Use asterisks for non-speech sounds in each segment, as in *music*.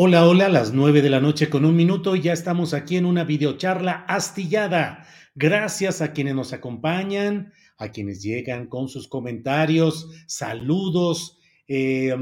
Hola, hola, las nueve de la noche con un minuto y ya estamos aquí en una videocharla astillada. Gracias a quienes nos acompañan, a quienes llegan con sus comentarios, saludos, eh,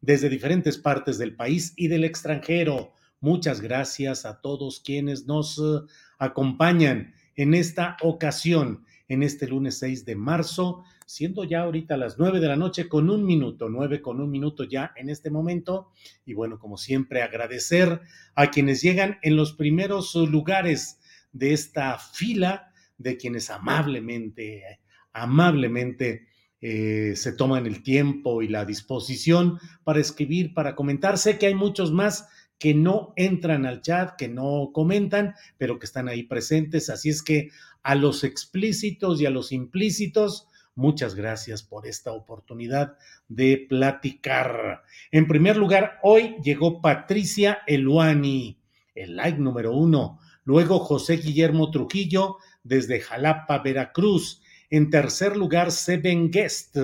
desde diferentes partes del país y del extranjero. Muchas gracias a todos quienes nos uh, acompañan en esta ocasión, en este lunes 6 de marzo, siendo ya ahorita las 9 de la noche con un minuto, 9 con un minuto ya en este momento. Y bueno, como siempre, agradecer a quienes llegan en los primeros lugares de esta fila, de quienes amablemente, amablemente eh, se toman el tiempo y la disposición para escribir, para comentar. Sé que hay muchos más que no entran al chat, que no comentan, pero que están ahí presentes. Así es que a los explícitos y a los implícitos, muchas gracias por esta oportunidad de platicar. En primer lugar, hoy llegó Patricia Eluani, el like número uno. Luego José Guillermo Trujillo desde Jalapa, Veracruz. En tercer lugar, Seven Guest.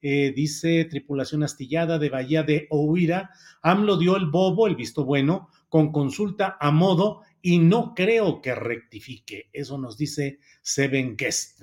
Eh, dice tripulación astillada de Bahía de Ohuira. AMLO dio el bobo, el visto bueno, con consulta a modo y no creo que rectifique. Eso nos dice Seven Guest.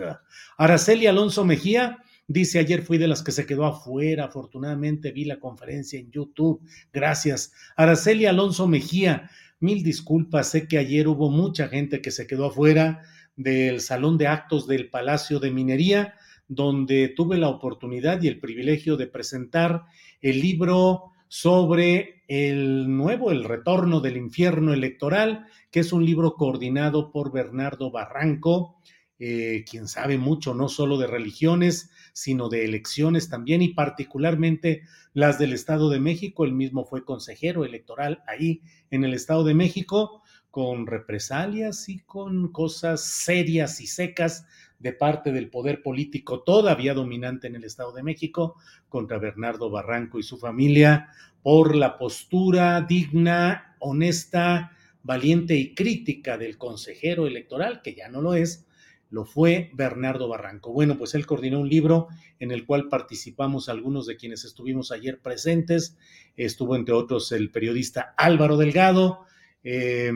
Araceli Alonso Mejía. Dice, ayer fui de las que se quedó afuera, afortunadamente vi la conferencia en YouTube. Gracias. Araceli Alonso Mejía, mil disculpas, sé que ayer hubo mucha gente que se quedó afuera del Salón de Actos del Palacio de Minería, donde tuve la oportunidad y el privilegio de presentar el libro sobre el nuevo, el retorno del infierno electoral, que es un libro coordinado por Bernardo Barranco, eh, quien sabe mucho no solo de religiones, sino de elecciones también y particularmente las del Estado de México. Él mismo fue consejero electoral ahí en el Estado de México con represalias y con cosas serias y secas de parte del poder político todavía dominante en el Estado de México contra Bernardo Barranco y su familia por la postura digna, honesta, valiente y crítica del consejero electoral, que ya no lo es, lo fue Bernardo Barranco. Bueno, pues él coordinó un libro en el cual participamos algunos de quienes estuvimos ayer presentes. Estuvo entre otros el periodista Álvaro Delgado, eh,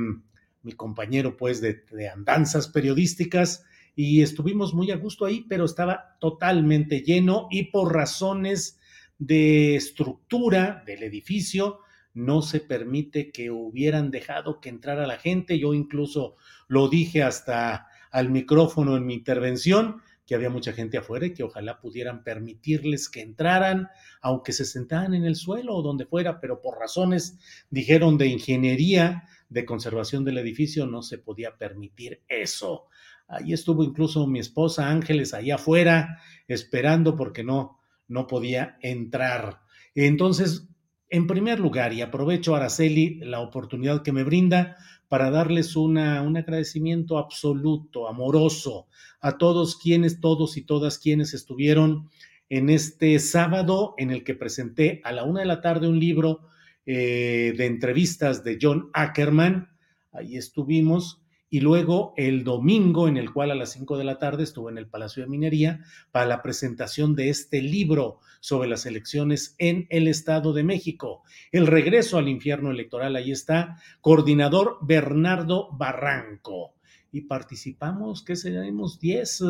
mi compañero pues de, andanzas periodísticas y estuvimos muy a gusto ahí, pero estaba totalmente lleno y por razones de estructura del edificio no se permite que hubieran dejado que entrara la gente. Yo incluso lo dije hasta al micrófono en mi intervención, que había mucha gente afuera y que ojalá pudieran permitirles que entraran, aunque se sentaran en el suelo o donde fuera, pero por razones, dijeron, de ingeniería, de conservación del edificio, no se podía permitir eso. Ahí estuvo incluso mi esposa Ángeles allá afuera esperando porque no, no podía entrar. Entonces, en primer lugar, y aprovecho, Araceli, la oportunidad que me brinda para darles una, un agradecimiento absoluto, amoroso, a todos quienes, todos y todas quienes estuvieron en este sábado en el que presenté a la una de la tarde un libro eh, de entrevistas de John Ackerman. Ahí estuvimos y luego el domingo, en el cual a las 5 de la tarde estuve en el Palacio de Minería para la presentación de este libro sobre las elecciones en el Estado de México. El regreso al infierno electoral, ahí está, coordinador Bernardo Barranco. Y participamos, ¿qué seremos? 10,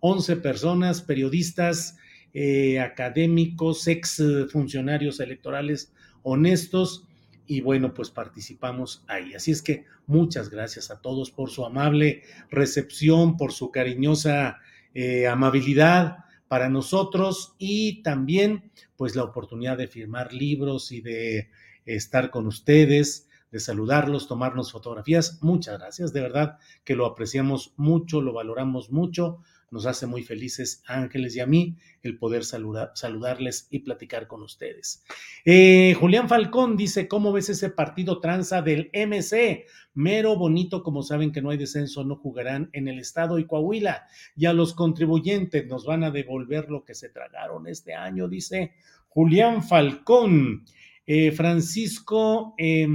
11 personas, periodistas, eh, académicos, ex funcionarios electorales honestos y bueno, pues participamos ahí. Así es que muchas gracias a todos por su amable recepción, por su cariñosa eh, amabilidad para nosotros y también pues la oportunidad de firmar libros y de estar con ustedes, de saludarlos, tomarnos fotografías. Muchas gracias, de verdad que lo apreciamos mucho, lo valoramos mucho nos hace muy felices Ángeles y a mí el poder saludarles y platicar con ustedes. Eh, Julián Falcón dice, ¿cómo ves ese partido tranza del MC? Mero bonito, como saben que no hay descenso, no jugarán en el estado y Coahuila. Y a los contribuyentes nos van a devolver lo que se tragaron este año, dice Julián Falcón. Eh, Francisco eh,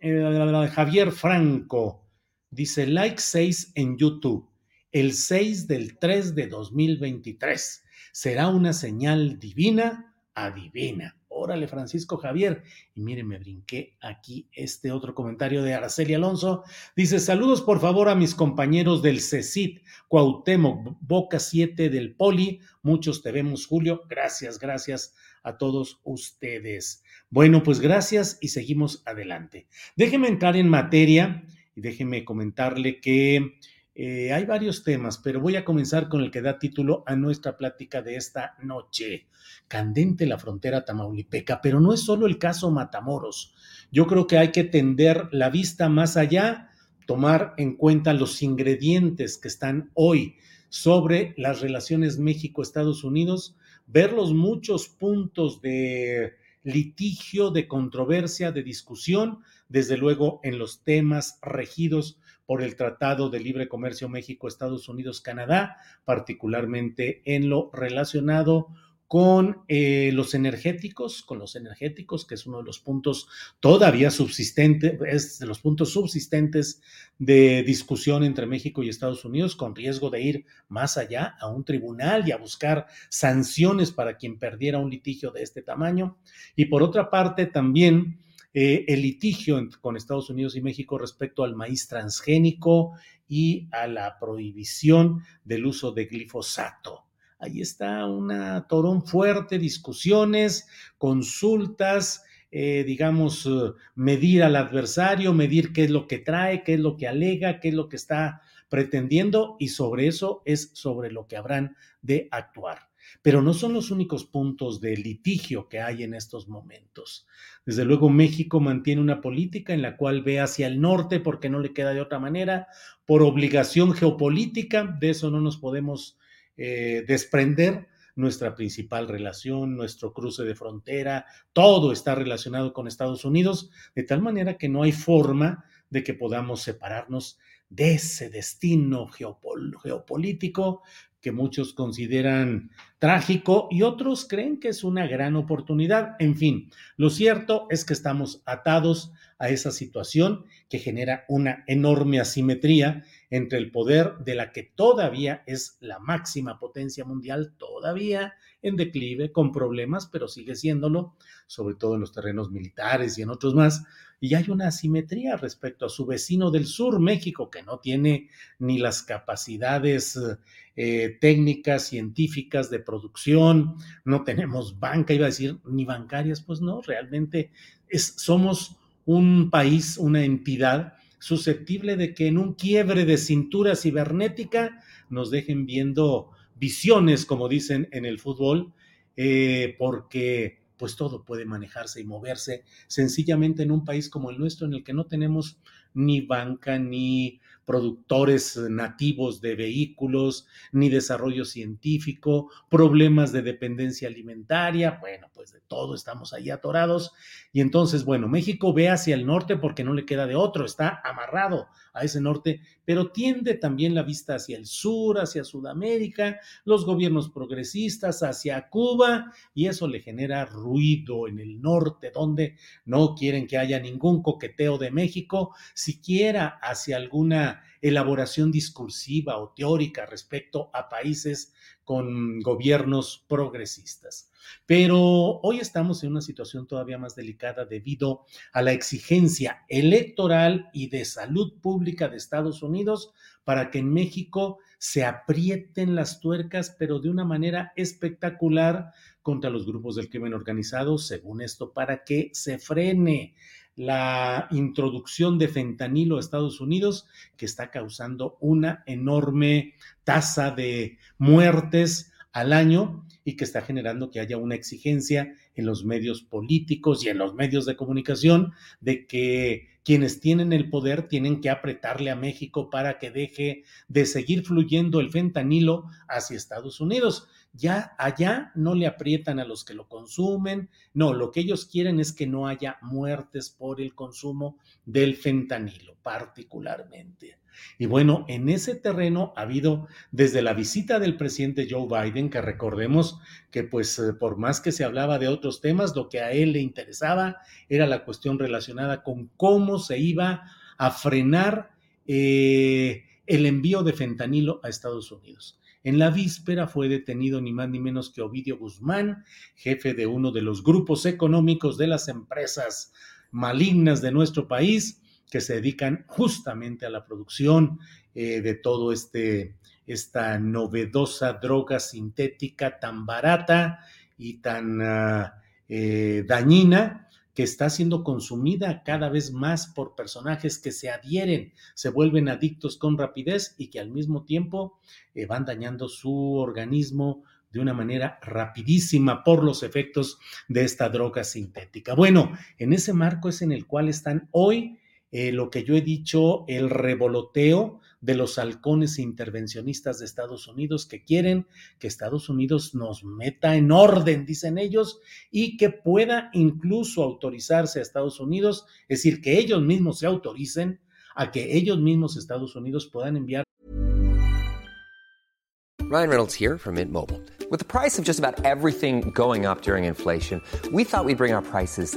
Javier Franco dice, like 6 en YouTube el 6 del 3 de 2023. Será una señal divina, adivina. Órale, Francisco Javier. Y miren, me brinqué aquí este otro comentario de Araceli Alonso. Dice, saludos por favor a mis compañeros del CECIT, Cuauhtémoc, Boca 7 del Poli. Muchos te vemos, Julio. Gracias, gracias a todos ustedes. Bueno, pues gracias y seguimos adelante. Déjeme entrar en materia y déjeme comentarle que eh, hay varios temas, pero voy a comenzar con el que da título a nuestra plática de esta noche. Candente la frontera tamaulipeca, pero no es solo el caso Matamoros. Yo creo que hay que tender la vista más allá, tomar en cuenta los ingredientes que están hoy sobre las relaciones México-Estados Unidos, ver los muchos puntos de litigio, de controversia, de discusión, desde luego en los temas regidos por el Tratado de Libre Comercio México-Estados Unidos-Canadá, particularmente en lo relacionado con eh, los energéticos, con los energéticos, que es uno de los puntos todavía subsistentes, es de los puntos subsistentes de discusión entre México y Estados Unidos, con riesgo de ir más allá a un tribunal y a buscar sanciones para quien perdiera un litigio de este tamaño. Y por otra parte, también eh, el litigio con Estados Unidos y México respecto al maíz transgénico y a la prohibición del uso de glifosato. Ahí está una torón fuerte, discusiones, consultas, eh, digamos, eh, medir al adversario, medir qué es lo que trae, qué es lo que alega, qué es lo que está pretendiendo y sobre eso es sobre lo que habrán de actuar. Pero no son los únicos puntos de litigio que hay en estos momentos. Desde luego, México mantiene una política en la cual ve hacia el norte porque no le queda de otra manera, por obligación geopolítica, de eso no nos podemos eh, desprender. Nuestra principal relación, nuestro cruce de frontera, todo está relacionado con Estados Unidos, de tal manera que no hay forma de que podamos separarnos de ese destino geopolítico que muchos consideran trágico y otros creen que es una gran oportunidad. En fin, lo cierto es que estamos atados a esa situación que genera una enorme asimetría entre el poder de la que todavía es la máxima potencia mundial, todavía en declive, con problemas, pero sigue siéndolo, sobre todo en los terrenos militares y en otros más, y hay una asimetría respecto a su vecino del sur, México, que no tiene ni las capacidades eh, técnicas, científicas de producción, no tenemos banca, iba a decir, ni bancarias, pues no, realmente es, somos un país, una entidad susceptible de que en un quiebre de cintura cibernética nos dejen viendo visiones, como dicen en el fútbol, eh, porque pues todo puede manejarse y moverse sencillamente en un país como el nuestro en el que no tenemos ni banca, ni productores nativos de vehículos, ni desarrollo científico, problemas de dependencia alimentaria, bueno, pues de todo estamos ahí atorados. Y entonces, bueno, México ve hacia el norte porque no le queda de otro, está amarrado a ese norte, pero tiende también la vista hacia el sur, hacia Sudamérica, los gobiernos progresistas, hacia Cuba, y eso le genera ruido en el norte, donde no quieren que haya ningún coqueteo de México, siquiera hacia alguna elaboración discursiva o teórica respecto a países con gobiernos progresistas. Pero hoy estamos en una situación todavía más delicada debido a la exigencia electoral y de salud pública de Estados Unidos para que en México se aprieten las tuercas, pero de una manera espectacular contra los grupos del crimen organizado, según esto, para que se frene la introducción de fentanilo a Estados Unidos, que está causando una enorme tasa de muertes al año y que está generando que haya una exigencia en los medios políticos y en los medios de comunicación de que quienes tienen el poder tienen que apretarle a México para que deje de seguir fluyendo el fentanilo hacia Estados Unidos ya allá no le aprietan a los que lo consumen, no, lo que ellos quieren es que no haya muertes por el consumo del fentanilo particularmente. Y bueno, en ese terreno ha habido desde la visita del presidente Joe Biden, que recordemos que pues eh, por más que se hablaba de otros temas, lo que a él le interesaba era la cuestión relacionada con cómo se iba a frenar eh, el envío de fentanilo a Estados Unidos. En la víspera fue detenido ni más ni menos que Ovidio Guzmán, jefe de uno de los grupos económicos de las empresas malignas de nuestro país, que se dedican justamente a la producción eh, de todo este esta novedosa droga sintética tan barata y tan ah, eh, dañina que está siendo consumida cada vez más por personajes que se adhieren, se vuelven adictos con rapidez y que al mismo tiempo eh, van dañando su organismo de una manera rapidísima por los efectos de esta droga sintética. Bueno, en ese marco es en el cual están hoy eh, lo que yo he dicho, el revoloteo de los halcones intervencionistas de Estados Unidos que quieren que Estados Unidos nos meta en orden, dicen ellos, y que pueda incluso autorizarse a Estados Unidos, es decir, que ellos mismos se autoricen a que ellos mismos Estados Unidos puedan enviar. Ryan Reynolds here from Mint Mobile. With the price of just about everything going up during inflation, we thought we'd bring our prices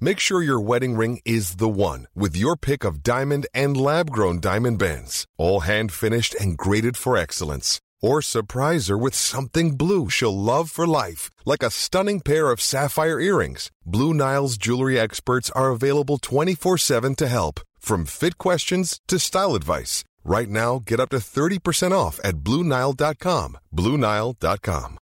Make sure your wedding ring is the one with your pick of diamond and lab grown diamond bands, all hand finished and graded for excellence. Or surprise her with something blue she'll love for life, like a stunning pair of sapphire earrings. Blue Nile's jewelry experts are available 24 7 to help, from fit questions to style advice. Right now, get up to 30% off at bluenile.com. Bluenile.com.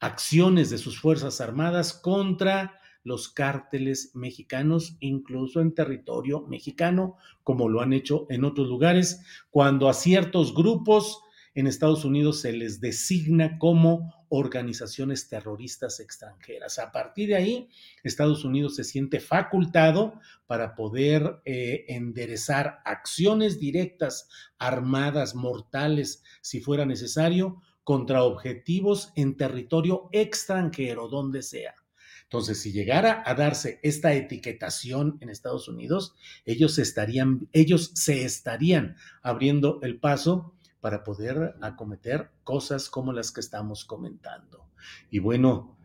acciones de sus Fuerzas Armadas contra los cárteles mexicanos, incluso en territorio mexicano, como lo han hecho en otros lugares, cuando a ciertos grupos en Estados Unidos se les designa como organizaciones terroristas extranjeras. A partir de ahí, Estados Unidos se siente facultado para poder eh, enderezar acciones directas, armadas, mortales, si fuera necesario, contra objetivos en territorio extranjero, donde sea. Entonces, si llegara a darse esta etiquetación en Estados Unidos, ellos estarían, ellos se estarían abriendo el paso para poder acometer cosas como las que estamos comentando. Y bueno,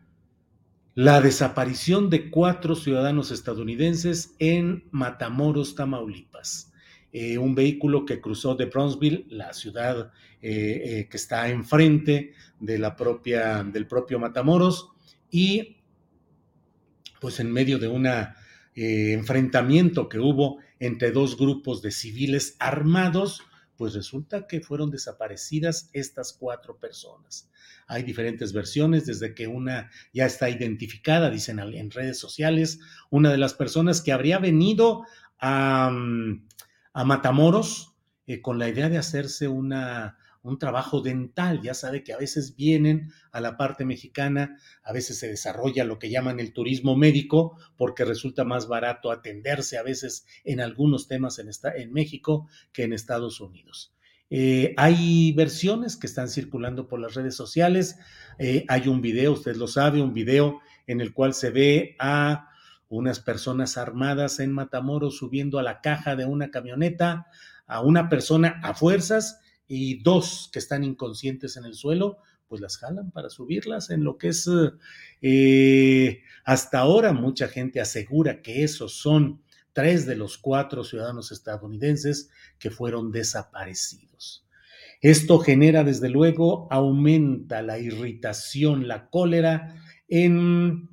la desaparición de cuatro ciudadanos estadounidenses en Matamoros, Tamaulipas. Eh, un vehículo que cruzó de Bronzeville, la ciudad eh, eh, que está enfrente de la propia, del propio Matamoros, y pues en medio de un enfrentamiento que hubo entre dos grupos de civiles armados, pues resulta que fueron desaparecidas estas cuatro personas. Hay diferentes versiones, desde que una ya está identificada, dicen en redes sociales, una de las personas que habría venido a, mm, a Matamoros eh, con la idea de hacerse una, un trabajo dental. Ya sabe que a veces vienen a la parte mexicana, a veces se desarrolla lo que llaman el turismo médico, porque resulta más barato atenderse a veces en algunos temas en, esta, en México que en Estados Unidos. Eh, hay versiones que están circulando por las redes sociales. Eh, hay un video, usted lo sabe, un video en el cual se ve a unas personas armadas en Matamoros subiendo a la caja de una camioneta, a una persona a fuerzas y dos que están inconscientes en el suelo, pues las jalan para subirlas en lo que es eh, hasta ahora mucha gente asegura que esos son tres de los cuatro ciudadanos estadounidenses que fueron desaparecidos. Esto genera, desde luego, aumenta la irritación, la cólera en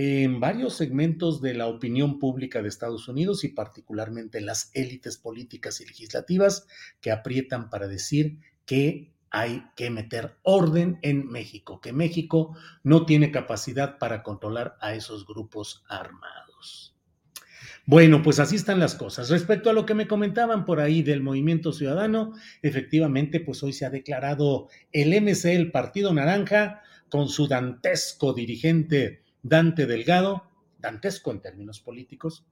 en varios segmentos de la opinión pública de Estados Unidos y particularmente en las élites políticas y legislativas que aprietan para decir que hay que meter orden en México, que México no tiene capacidad para controlar a esos grupos armados. Bueno, pues así están las cosas. Respecto a lo que me comentaban por ahí del movimiento ciudadano, efectivamente, pues hoy se ha declarado el MC, el Partido Naranja, con su dantesco dirigente Dante Delgado, dantesco en términos políticos,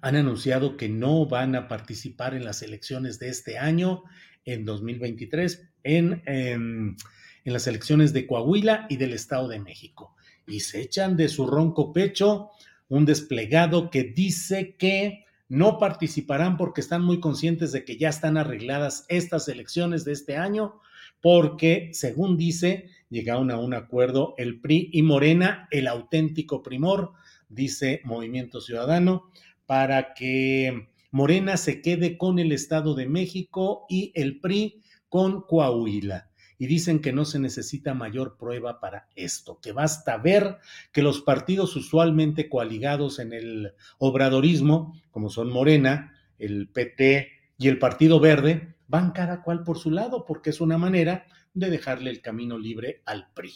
han anunciado que no van a participar en las elecciones de este año, en 2023, en, en, en las elecciones de Coahuila y del Estado de México. Y se echan de su ronco pecho un desplegado que dice que no participarán porque están muy conscientes de que ya están arregladas estas elecciones de este año, porque, según dice, llegaron a un acuerdo el PRI y Morena, el auténtico primor, dice Movimiento Ciudadano, para que Morena se quede con el Estado de México y el PRI con Coahuila. Y dicen que no se necesita mayor prueba para esto, que basta ver que los partidos usualmente coaligados en el obradorismo, como son Morena, el PT y el Partido Verde, van cada cual por su lado, porque es una manera de dejarle el camino libre al PRI.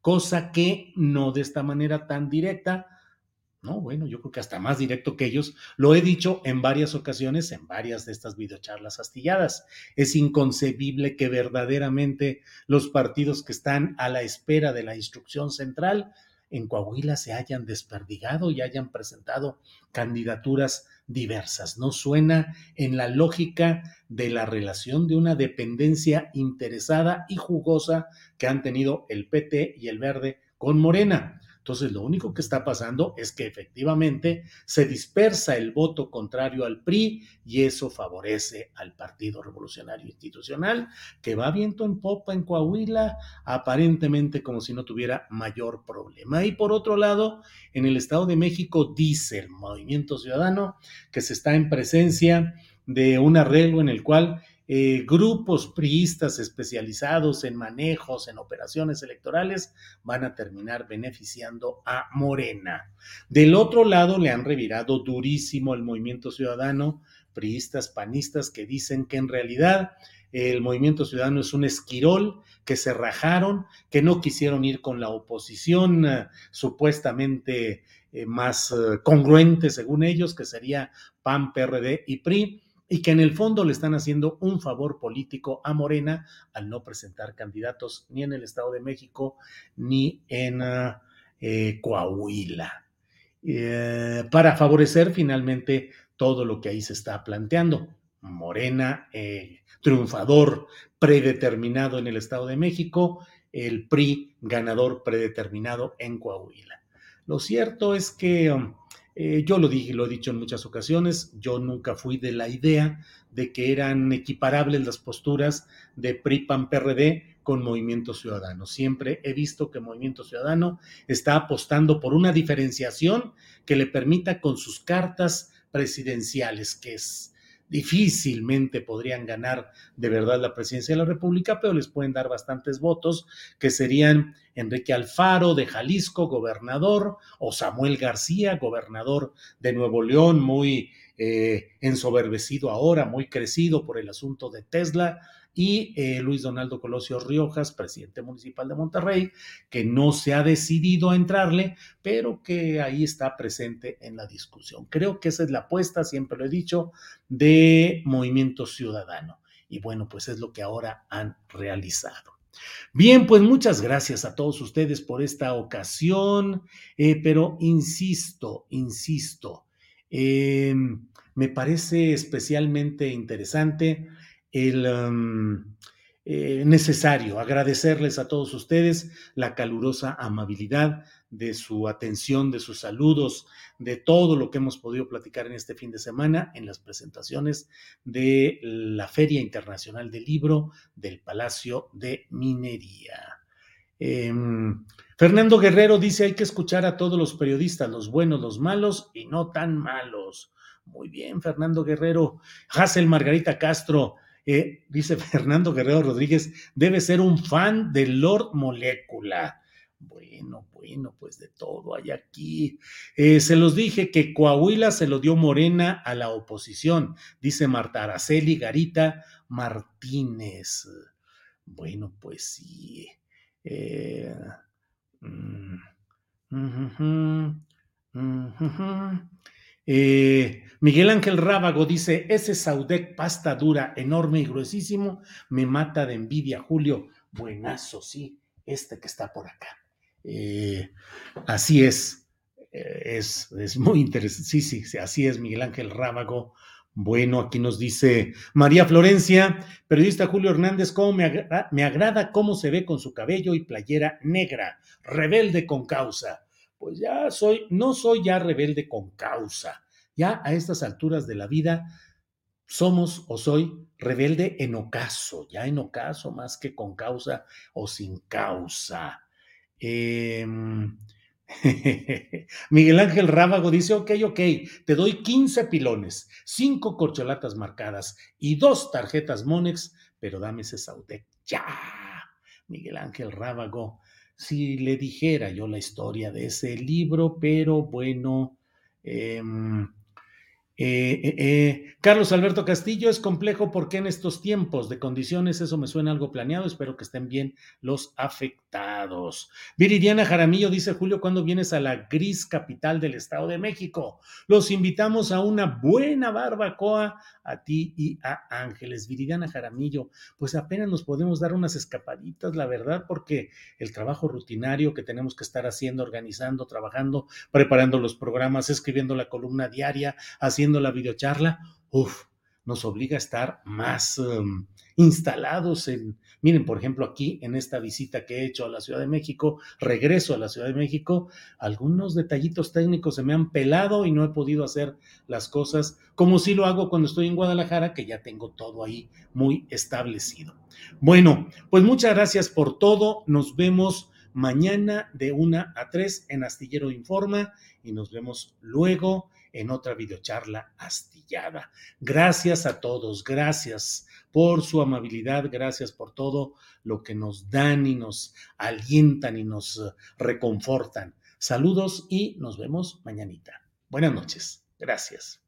Cosa que no de esta manera tan directa, no, bueno, yo creo que hasta más directo que ellos, lo he dicho en varias ocasiones, en varias de estas videocharlas astilladas. Es inconcebible que verdaderamente los partidos que están a la espera de la instrucción central en Coahuila se hayan desperdigado y hayan presentado candidaturas diversas. No suena en la lógica de la relación de una dependencia interesada y jugosa que han tenido el PT y el Verde con Morena. Entonces, lo único que está pasando es que efectivamente se dispersa el voto contrario al PRI y eso favorece al Partido Revolucionario Institucional, que va viento en popa en Coahuila, aparentemente como si no tuviera mayor problema. Y por otro lado, en el Estado de México dice el Movimiento Ciudadano que se está en presencia de un arreglo en el cual eh, grupos priistas especializados en manejos, en operaciones electorales, van a terminar beneficiando a Morena. Del otro lado, le han revirado durísimo el movimiento ciudadano, priistas, panistas, que dicen que en realidad el movimiento ciudadano es un esquirol, que se rajaron, que no quisieron ir con la oposición uh, supuestamente eh, más congruente, según ellos, que sería PAN, PRD y PRI y que en el fondo le están haciendo un favor político a Morena al no presentar candidatos ni en el Estado de México ni en uh, eh, Coahuila, eh, para favorecer finalmente todo lo que ahí se está planteando. Morena, eh, triunfador predeterminado en el Estado de México, el PRI ganador predeterminado en Coahuila. Lo cierto es que um, eh, yo lo dije, lo he dicho en muchas ocasiones, yo nunca fui de la idea de que eran equiparables las posturas de PRI, PAN, PRD con Movimiento Ciudadano. Siempre he visto que Movimiento Ciudadano está apostando por una diferenciación que le permita con sus cartas presidenciales, que es difícilmente podrían ganar de verdad la presidencia de la República, pero les pueden dar bastantes votos, que serían Enrique Alfaro de Jalisco, gobernador, o Samuel García, gobernador de Nuevo León, muy eh, ensoberbecido ahora, muy crecido por el asunto de Tesla, y eh, Luis Donaldo Colosio Riojas, presidente municipal de Monterrey, que no se ha decidido a entrarle, pero que ahí está presente en la discusión. Creo que esa es la apuesta, siempre lo he dicho, de Movimiento Ciudadano. Y bueno, pues es lo que ahora han realizado. Bien, pues muchas gracias a todos ustedes por esta ocasión, eh, pero insisto, insisto, eh, me parece especialmente interesante el eh, necesario agradecerles a todos ustedes la calurosa amabilidad de su atención, de sus saludos, de todo lo que hemos podido platicar en este fin de semana en las presentaciones de la Feria Internacional del Libro del Palacio de Minería. Em, Fernando Guerrero dice hay que escuchar a todos los periodistas, los buenos, los malos y no tan malos. Muy bien, Fernando Guerrero. Hazel Margarita Castro, dice Fernando Guerrero Rodríguez, debe ser un fan de Lord Molecula. Bueno, bueno, pues de todo hay aquí. Eh, se los dije que Coahuila se lo dio Morena a la oposición, dice Marta Araceli Garita Martínez. Bueno, pues sí. Eh, mm, eh, Miguel Ángel Rábago dice, ese Saudec pasta dura, enorme y gruesísimo, me mata de envidia, Julio. Buenazo, sí, este que está por acá. Eh, así es, eh, es, es, muy interesante. Sí, sí, así es, Miguel Ángel Rábago. Bueno, aquí nos dice María Florencia, periodista Julio Hernández, cómo me agrada cómo se ve con su cabello y playera negra, rebelde con causa pues ya soy, no soy ya rebelde con causa. Ya a estas alturas de la vida somos o soy rebelde en ocaso, ya en ocaso más que con causa o sin causa. Em, *laughs* Miguel Ángel Rábago dice, ok, ok, te doy 15 pilones, 5 corcholatas marcadas y dos tarjetas Monex, pero dame ese Saudec ya. Miguel Ángel Rábago, si le dijera yo la historia de ese libro, pero bueno, em, eh, eh, eh, Carlos Alberto Castillo, es complejo porque en estos tiempos de condiciones eso me suena algo planeado. Espero que estén bien los afectados. Viridiana Jaramillo dice: Julio, ¿cuándo vienes a la gris capital del Estado de México? Los invitamos a una buena barbacoa a ti y a Ángeles. Viridiana Jaramillo, pues apenas nos podemos dar unas escapaditas, la verdad, porque el trabajo rutinario que tenemos que estar haciendo, organizando, trabajando, preparando los programas, escribiendo la columna diaria, haciendo la videocharla, uff, nos obliga a estar más em, instalados en, miren, por ejemplo, aquí en esta visita que he hecho a la Ciudad de México, regreso a la Ciudad de México, algunos detallitos técnicos se me han pelado y no he podido hacer las cosas como si lo hago cuando estoy en Guadalajara, que ya tengo todo ahí muy establecido. Bueno, pues muchas gracias por todo, nos vemos mañana de una a tres en Astillero Informa y nos vemos luego en otra videocharla astillada. Gracias a todos, gracias por su amabilidad, gracias por todo lo que nos dan y nos alientan y nos eh, reconfortan. Saludos y nos vemos mañanita. Buenas noches. Gracias.